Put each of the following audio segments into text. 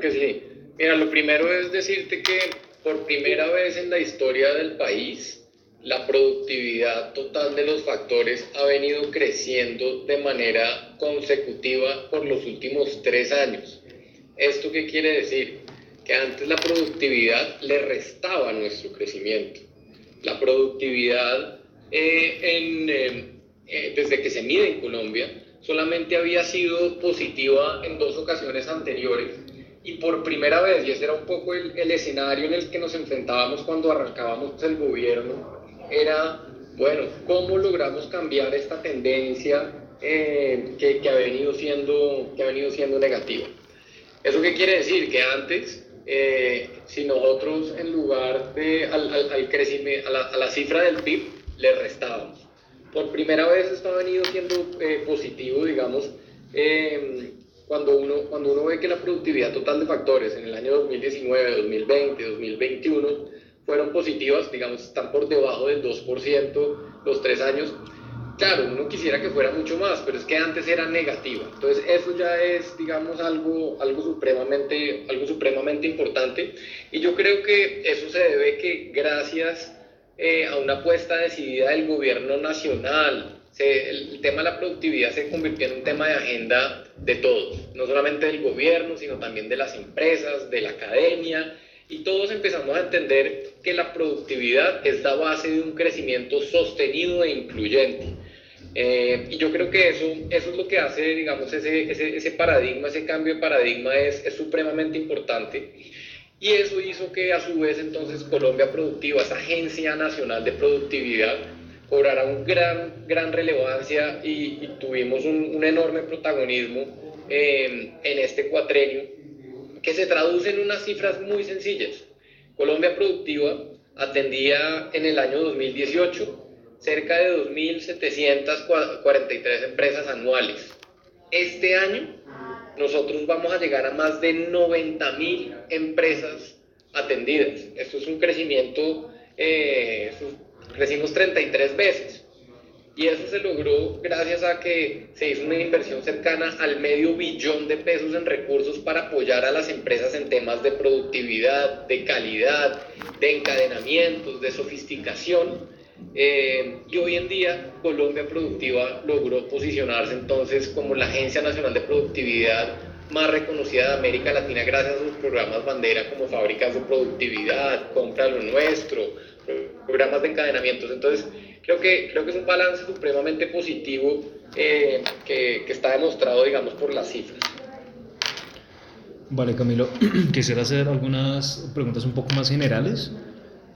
que sí. Mira, lo primero es decirte que por primera vez en la historia del país, la productividad total de los factores ha venido creciendo de manera consecutiva por los últimos tres años. ¿Esto qué quiere decir? Que antes la productividad le restaba nuestro crecimiento. La productividad eh, eh, eh, desde que se mide en Colombia solamente había sido positiva en dos ocasiones anteriores y por primera vez, y ese era un poco el, el, escenario en el que nos enfrentábamos cuando arrancábamos el gobierno, era, bueno, ¿cómo logramos cambiar esta tendencia eh, que, que, ha venido siendo, que ha venido siendo negativa? ¿Eso qué quiere decir? Que antes, eh, si nosotros en lugar de al, al, al crecimiento, a la, a la, cifra del PIB le restábamos, por primera vez esto ha venido siendo eh, positivo, digamos, cuando uno, cuando uno ve que la productividad total de factores en el año 2019, 2020, 2021 fueron positivas, digamos, están por debajo del 2% los tres años. Claro, uno quisiera que fuera mucho más, pero es que antes era negativa. Entonces, eso ya es, digamos, algo, algo, supremamente, algo supremamente importante. Y yo creo que eso se debe que gracias eh, a una apuesta decidida del gobierno nacional, se, el tema de la productividad se convirtió en un tema de agenda de todos, no solamente del gobierno, sino también de las empresas, de la academia, y todos empezamos a entender que la productividad es la base de un crecimiento sostenido e incluyente. Eh, y yo creo que eso, eso es lo que hace, digamos, ese, ese, ese paradigma, ese cambio de paradigma es, es, supremamente importante. Y eso hizo que a su vez entonces Colombia Productiva, esa Agencia Nacional de Productividad, cobrara un gran, gran relevancia y, y tuvimos un, un, enorme protagonismo eh, en este cuatrenio que se traduce en unas cifras muy sencillas. Colombia Productiva atendía en el año 2018 cerca de 2.743 empresas anuales. Este año nosotros vamos a llegar a más de 90.000 empresas atendidas. Esto es un crecimiento, eh, crecimos 33 veces. Y eso se logró gracias a que se hizo una inversión cercana al medio billón de pesos en recursos para apoyar a las empresas en temas de productividad, de calidad, de encadenamientos, de sofisticación. Eh, y hoy en día Colombia Productiva logró posicionarse entonces como la Agencia Nacional de Productividad más reconocida de América Latina gracias a sus programas bandera como fábricas de productividad, compra lo nuestro, programas de encadenamientos. Entonces, creo que, creo que es un balance supremamente positivo eh, que, que, está demostrado, digamos, por las cifras. Vale, Camilo, quisiera hacer algunas preguntas un poco más generales.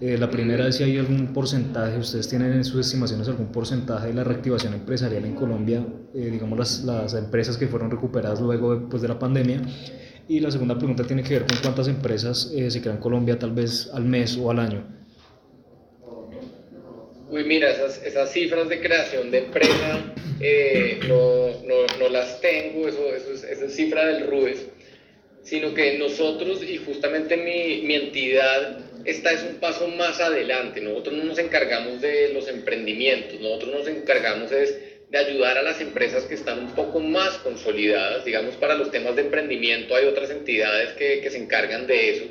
Eh, la primera es si hay algún porcentaje, ustedes tienen en sus estimaciones algún porcentaje de la reactivación empresarial en Colombia, eh, digamos las, las, empresas que fueron recuperadas luego de, pues, de la pandemia. Y la segunda pregunta tiene que ver con cuántas empresas eh, se crean en Colombia tal vez al mes o al año. Uy, mira, esas, esas cifras de creación de empresa eh, no, no, no, las tengo, eso, eso es, esa es cifra del RUES, sino que nosotros y justamente mi, mi entidad, esta es un paso más adelante, nosotros no nos encargamos de los emprendimientos, nosotros nos encargamos es de ayudar a las empresas que están un poco más consolidadas, digamos, para los temas de emprendimiento hay otras entidades que, que se encargan de eso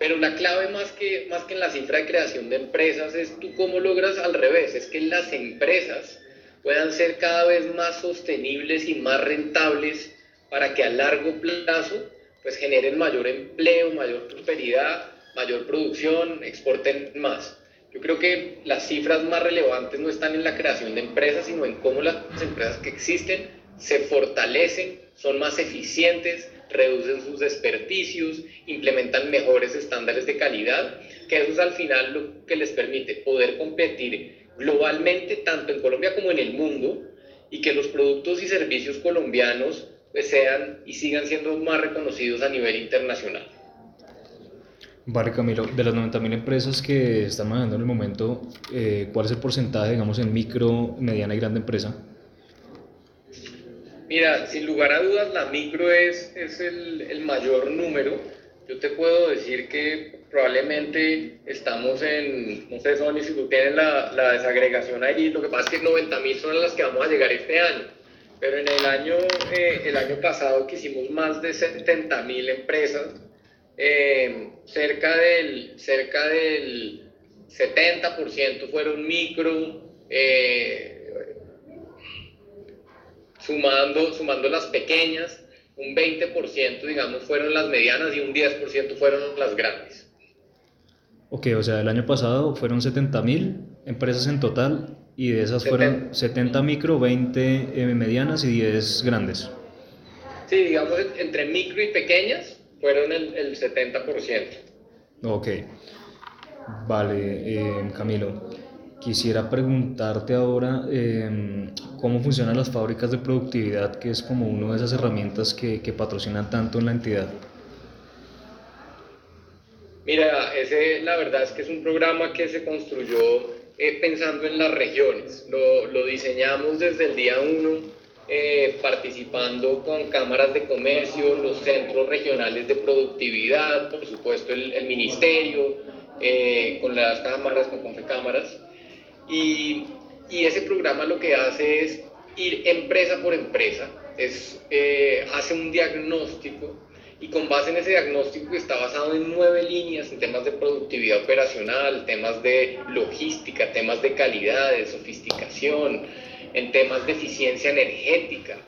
pero la clave más que, más que en la cifra de creación de empresas es tú cómo logras al revés, es que las empresas puedan ser cada vez más sostenibles y más rentables para que a largo plazo pues generen mayor empleo, mayor prosperidad, mayor producción, exporten más. Yo creo que las cifras más relevantes no están en la creación de empresas, sino en cómo las empresas que existen se fortalecen, son más eficientes, reducen sus desperdicios, implementan mejores estándares de calidad, que eso es al final lo que les permite poder competir globalmente, tanto en Colombia como en el mundo, y que los productos y servicios colombianos pues, sean y sigan siendo más reconocidos a nivel internacional. Vale, Camilo, de las 90.000 empresas que están manejando en el momento, eh, ¿cuál es el porcentaje, digamos, en micro, mediana y grande empresa? Mira, sin lugar a dudas, la micro es, es el, el, mayor número. Yo te puedo decir que probablemente estamos en, no sé, Sony, si tú tienes la, la desagregación ahí, lo que pasa es que 90 mil son las que vamos a llegar este año. pero en el año, eh, el año pasado que hicimos más de 70 mil empresas, eh, cerca, del, cerca del 70% fueron micro, eh, sumando, sumando las pequeñas, un 20% digamos fueron las medianas y un 10% fueron las grandes. Ok, o sea, el año pasado fueron 70 mil empresas en total y de esas fueron 70 micro, 20 eh, medianas y 10 grandes. Sí, digamos entre micro y pequeñas fueron el, el 70%. Ok, vale, eh, Camilo. Quisiera preguntarte ahora em, cómo funcionan las fábricas de productividad, que es como una de esas herramientas que, que patrocinan tanto en la entidad. Mira, ese la verdad es que es un programa que se construyó eh, pensando en las regiones. Lo, lo, diseñamos desde el día uno, eh, participando con cámaras de comercio, los centros regionales de productividad, por supuesto el, ministerio, eh, con las cámaras, con Confecámaras. Y, y, ese programa lo que hace es ir empresa por empresa, es, hace un diagnóstico y con base en ese diagnóstico que está basado en nueve líneas, en temas de productividad operacional, temas de logística, temas de calidad, de sofisticación, en temas de eficiencia energética,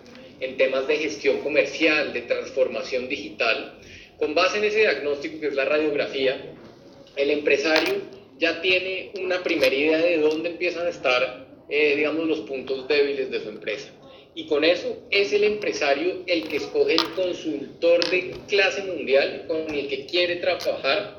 en temas de gestión comercial, de transformación digital. Con base en ese diagnóstico que es la radiografía, el empresario ya tiene una primera idea de dónde empiezan a estar, eh, digamos, los puntos débiles de su empresa y con eso es el empresario el que escoge el consultor de clase mundial con el que quiere trabajar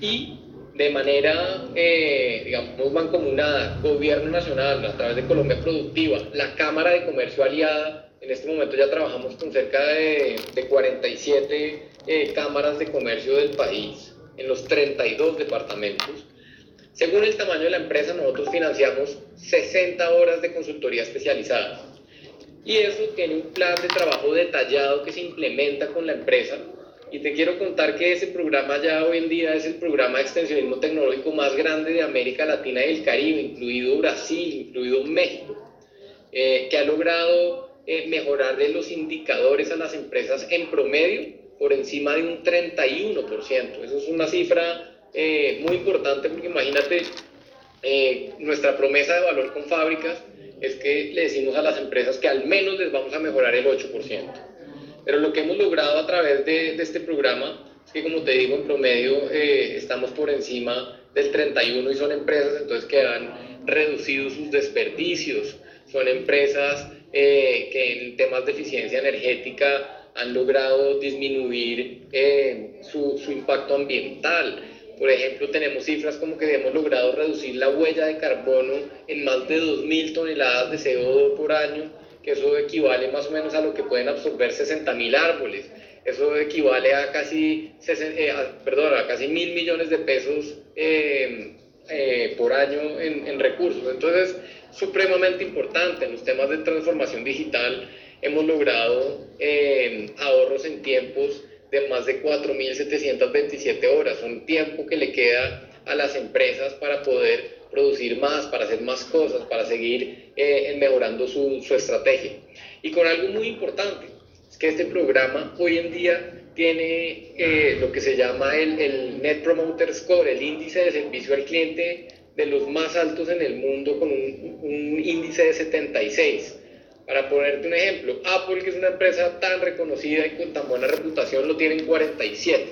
y de manera, eh, digamos, mancomunada, gobierno nacional, a través de Colombia Productiva, la Cámara de Comercio Aliada, en este momento ya trabajamos con cerca de, de 47 eh, cámaras de comercio del país, en los 32 departamentos. Según el tamaño de la empresa, nosotros financiamos 60 horas de consultoría especializada y eso tiene un plan de trabajo detallado que se implementa con la empresa. Y te quiero contar que ese programa ya hoy en día es el programa de extensionismo tecnológico más grande de América Latina y el Caribe, incluido Brasil, incluido México, eh, que ha logrado eh, mejorar de los indicadores a las empresas en promedio por encima de un 31%. Eso es una cifra eh, muy importante porque imagínate nuestra promesa de valor con fábricas es que le decimos a las empresas que al menos les vamos a mejorar el 8%. Pero lo que hemos logrado a través de, este programa es que, como te digo, en promedio eh, estamos por encima del 31 y son empresas entonces que han reducido sus desperdicios, son empresas eh, que en temas de eficiencia energética han logrado disminuir eh, su, su impacto ambiental por ejemplo, tenemos cifras como que hemos logrado reducir la huella de carbono en más de 2.000 toneladas de CO2 por año, que eso equivale más o menos a lo que pueden absorber 60.000 árboles. Eso equivale a casi, eh, perdón, a casi mil millones de pesos eh, eh, por año en, en recursos. Entonces, supremamente importante en los temas de transformación digital. Hemos logrado ahorros en tiempos de más de 4.727 horas, un tiempo que le queda a las empresas para poder producir más, para hacer más cosas, para seguir eh, mejorando su, su, estrategia. Y con algo muy importante, es que este programa hoy en día tiene eh, lo que se llama el, el, Net Promoter Score, el índice de servicio al cliente de los más altos en el mundo con un, un índice de 76. Para ponerte un ejemplo, Apple, que es una empresa tan reconocida y con tan buena reputación, lo tiene en 47.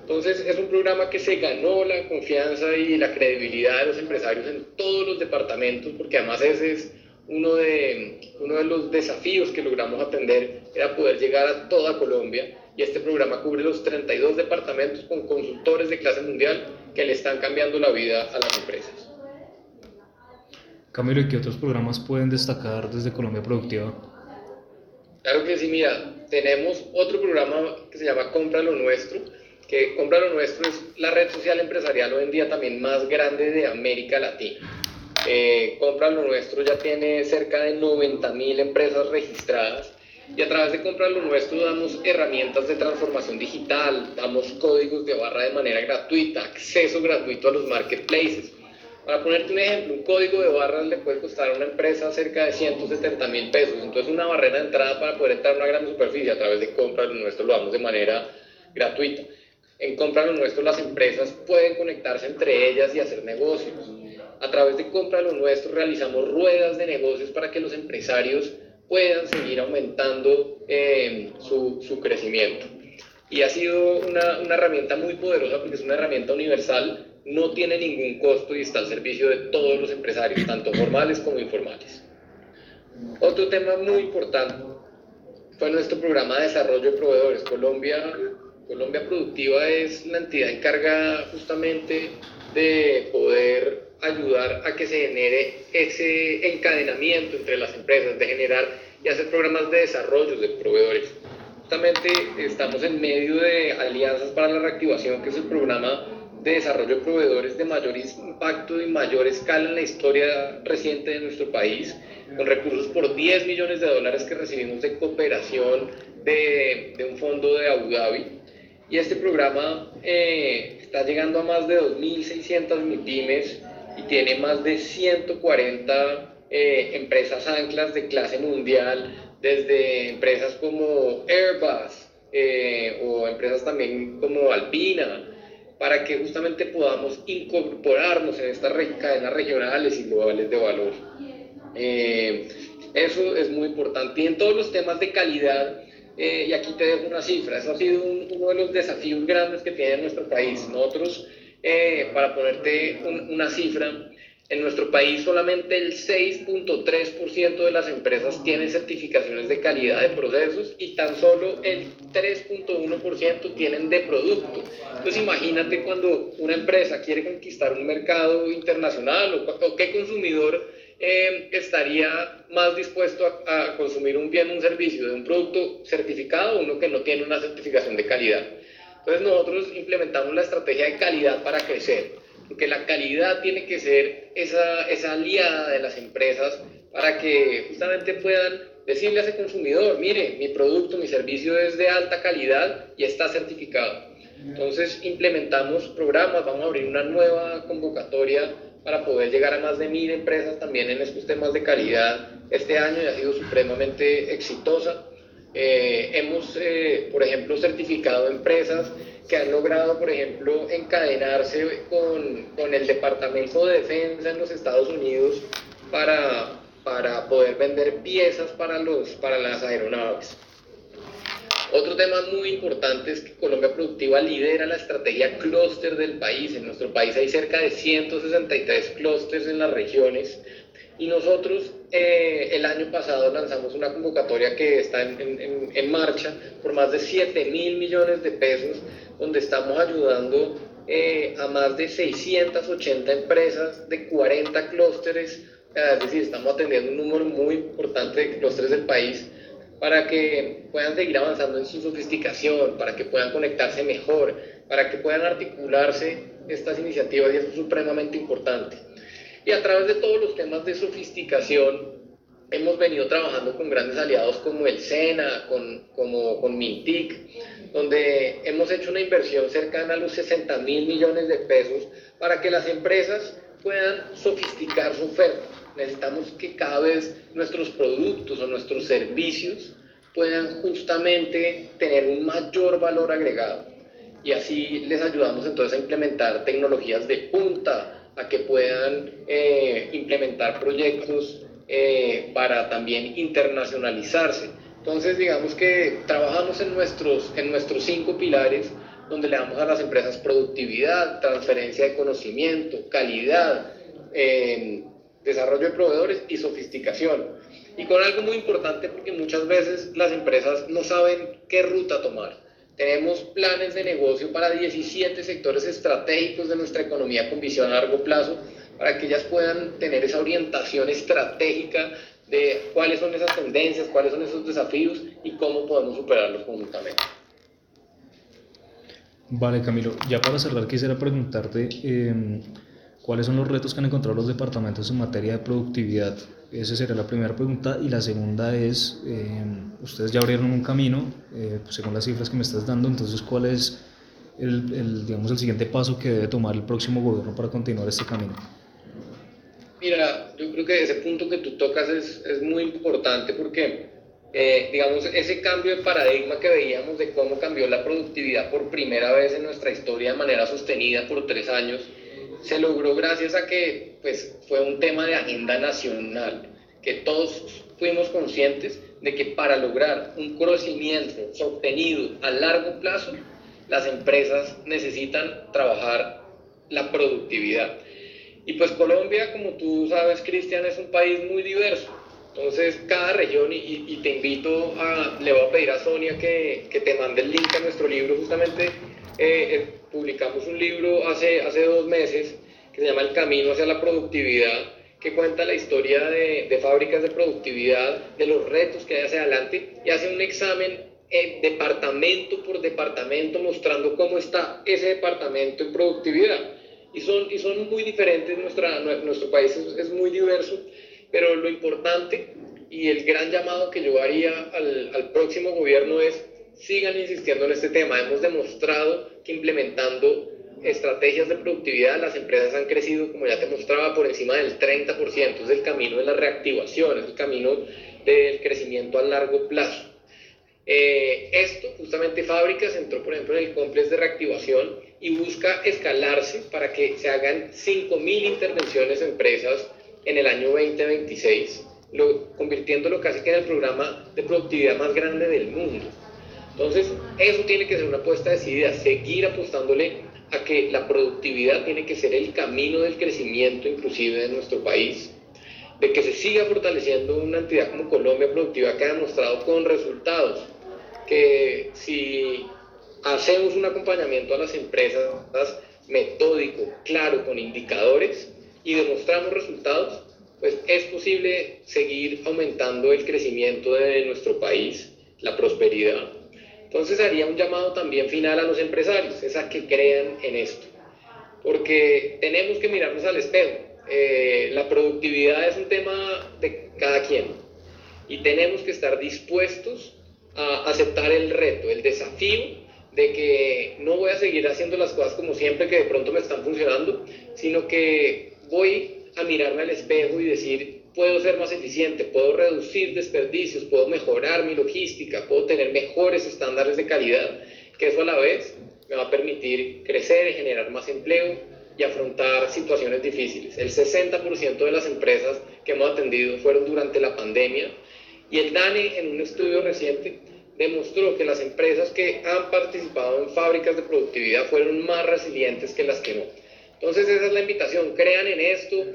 Entonces es un programa que se ganó la confianza y la credibilidad de los empresarios en todos los departamentos, porque además ese es uno de, uno de los desafíos que logramos atender, era poder llegar a toda Colombia y este programa cubre los 32 departamentos con consultores de clase mundial que le están cambiando la vida a las empresas. Camilo, ¿y qué otros programas pueden destacar desde Colombia Productiva? Claro que sí, mira, tenemos otro programa que se llama Compra lo Nuestro, que Compra lo Nuestro es la red social empresarial hoy en día también más grande de América Latina. Eh, Compra lo Nuestro ya tiene cerca de 90 mil empresas registradas y a través de Compra lo Nuestro damos herramientas de transformación digital, damos códigos de barra de manera gratuita, acceso gratuito a los marketplaces Para ponerte un ejemplo, un código de barras le puede costar a una empresa cerca de 170 mil pesos. Entonces, una barrera de entrada para poder entrar a una gran superficie a través de compras, lo nuestro lo damos de manera gratuita. En compra lo nuestro, las empresas pueden conectarse entre ellas y hacer negocios. A través de compra lo nuestro, realizamos ruedas de negocios para que los empresarios puedan seguir aumentando eh, su, su, crecimiento. Y ha sido una, una herramienta muy poderosa porque es una herramienta universal no tiene ningún costo y está al servicio de todos los empresarios, tanto formales como informales. Otro tema muy importante fue nuestro programa de desarrollo de proveedores. Colombia, Colombia Productiva es la entidad encargada justamente de poder ayudar a que se genere ese encadenamiento entre las empresas, de generar y hacer programas de desarrollo de proveedores. Justamente estamos en medio de Alianzas para la Reactivación, que es el programa de desarrollo de proveedores de mayor impacto y mayor escala en la historia reciente de nuestro país, con recursos por 10 millones de dólares que recibimos de cooperación de, de un fondo de Abu Dhabi. Y este programa eh, está llegando a más de 2.600 MIPIMES y tiene más de 140 eh, empresas anclas de clase mundial, desde empresas como Airbus eh, o empresas también como Alpina, para que justamente podamos incorporarnos en estas cadenas regionales y globales de valor. Eh, eso es muy importante. Y en todos los temas de calidad, eh, y aquí te dejo una cifra, eso ha sido uno de los desafíos grandes que tiene nuestro país. Nosotros, eh, para ponerte una cifra, en nuestro país solamente el 6.3% de las empresas tienen certificaciones de calidad de procesos y tan solo el 3.1% tienen de producto. Entonces imagínate cuando una empresa quiere conquistar un mercado internacional o, qué consumidor eh, estaría más dispuesto a, a, consumir un bien, un servicio de un producto certificado o uno que no tiene una certificación de calidad. Entonces nosotros implementamos la estrategia de calidad para crecer porque la calidad tiene que ser esa, aliada de las empresas para que justamente puedan decirle a ese consumidor, mire, mi producto, mi servicio es de alta calidad y está certificado. Entonces implementamos programas, vamos a abrir una nueva convocatoria para poder llegar a más de mil empresas también en estos temas de calidad este año y ha sido supremamente exitosa. Eh, hemos, eh, por ejemplo, certificado empresas que han logrado, por ejemplo, encadenarse con, con, el Departamento de Defensa en los Estados Unidos para, para poder vender piezas para, los, para las aeronaves. Otro tema muy importante es que Colombia Productiva lidera la estrategia clúster del país. En nuestro país hay cerca de 163 clústeres en las regiones y nosotros eh, el año pasado lanzamos una convocatoria que está en, en, en marcha por más de 7 mil millones de pesos, donde estamos ayudando eh, a más de 680 empresas de 40 clústeres, es decir, estamos atendiendo un número muy importante de clústeres del país para que puedan seguir avanzando en su sofisticación, para que puedan conectarse mejor, para que puedan articularse estas iniciativas y eso es supremamente importante. Y a través de todos los temas de sofisticación, hemos venido trabajando con grandes aliados como el SENA, con, como, con Mintic, donde hemos hecho una inversión cercana a los 60 mil millones de pesos para que las empresas puedan sofisticar su oferta. Necesitamos que cada vez nuestros productos o nuestros servicios puedan justamente tener un mayor valor agregado. Y así les ayudamos entonces a implementar tecnologías de punta, a que puedan eh, implementar proyectos eh, para también internacionalizarse. Entonces, digamos que trabajamos en nuestros, en nuestros cinco pilares, donde le damos a las empresas productividad, transferencia de conocimiento, calidad, eh, desarrollo de proveedores y sofisticación. Y con algo muy importante porque muchas veces las empresas no saben qué ruta tomar. Tenemos planes de negocio para 17 sectores estratégicos de nuestra economía con visión a largo plazo para que ellas puedan tener esa orientación estratégica de cuáles son esas tendencias, cuáles son esos desafíos y cómo podemos superarlos conjuntamente. Vale, Camilo, ya para cerrar quisiera preguntarte em, cuáles son los retos que han encontrado los departamentos en materia de productividad esa sería la primera pregunta. Y la segunda es, eh, ustedes ya abrieron un camino, eh, pues, según las cifras que me estás dando, entonces, ¿cuál es el, digamos, el siguiente paso que debe tomar el próximo gobierno para continuar este camino? que ese punto que tú tocas es, es muy importante porque, eh, digamos, ese cambio de paradigma que veíamos de cómo cambió la productividad por primera vez en nuestra historia de manera sostenida por tres años, se logró gracias a que pues, fue un tema de agenda nacional, que todos fuimos conscientes de que para lograr un crecimiento sostenido a largo plazo, las empresas necesitan trabajar la productividad. Y pues Colombia, como tú sabes, Cristian, es un país muy diverso. Entonces, cada región, y, te invito a, le voy a pedir a Sonia que, que te mande el link a nuestro libro, justamente eh, eh, publicamos un libro hace, hace dos meses que se llama El Camino hacia la Productividad, que cuenta la historia de, de fábricas de productividad, de los retos que hay hacia adelante, y hace un examen eh, departamento por departamento mostrando cómo está ese departamento en productividad y son, y son muy diferentes, nuestra, nuestro país es, muy diverso, pero lo importante y el gran llamado que yo haría al, al próximo gobierno es sigan insistiendo en este tema. Hemos demostrado que implementando estrategias de productividad, las empresas han crecido, como ya te mostraba, por encima del 30%. Es el camino de la reactivación, es el camino del crecimiento a largo plazo. Eh, esto, justamente Fábricas entró, por ejemplo, en el complex de reactivación y busca escalarse para que se hagan 5.000 intervenciones en empresas en el año 2026, lo, convirtiéndolo casi que en el programa de productividad más grande del mundo. Entonces, eso tiene que ser una apuesta decidida, seguir apostándole a que la productividad tiene que ser el camino del crecimiento inclusive de nuestro país, de que se siga fortaleciendo una entidad como Colombia Productiva que ha demostrado con resultados que si hacemos un acompañamiento a las empresas metódico, claro, con indicadores y demostramos resultados, pues es posible seguir aumentando el crecimiento de nuestro país, la prosperidad. Entonces haría un llamado también final a los empresarios, es a que crean en esto, porque tenemos que mirarnos al espejo. Eh, la productividad es un tema de cada quien y tenemos que estar dispuestos a aceptar el reto, el desafío de que no voy a seguir haciendo las cosas como siempre que de pronto me están funcionando, sino que voy a mirarme al espejo y decir, puedo ser más eficiente, puedo reducir desperdicios, puedo mejorar mi logística, puedo tener mejores estándares de calidad, que eso a la vez me va a permitir crecer y generar más empleo y afrontar situaciones difíciles. El 60% de las empresas que hemos atendido fueron durante la pandemia y el DANE, en un estudio reciente, demostró que las empresas que han participado en fábricas de productividad fueron más resilientes que las que no. Entonces esa es la invitación, crean en esto,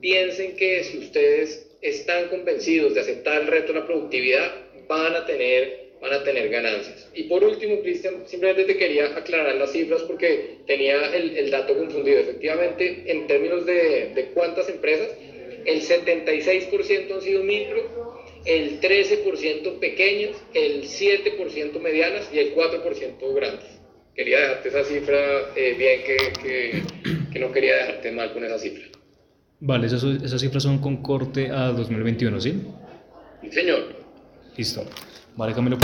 piensen que si ustedes están convencidos de aceptar el reto de la productividad, van a tener, van a tener ganancias. Y por último, Cristian, simplemente te quería aclarar las cifras porque tenía el, dato confundido. Efectivamente, en términos de, de cuántas empresas, el 76% han sido micro, el 13% pequeñas, el 7% medianas y el 4% grandes. Quería dejarte esa cifra eh, bien, que, que, no quería dejarte mal con esa cifra. Vale, esas, esas cifras son con corte a 2021, ¿sí? Sí, señor. Listo. Vale, Camilo.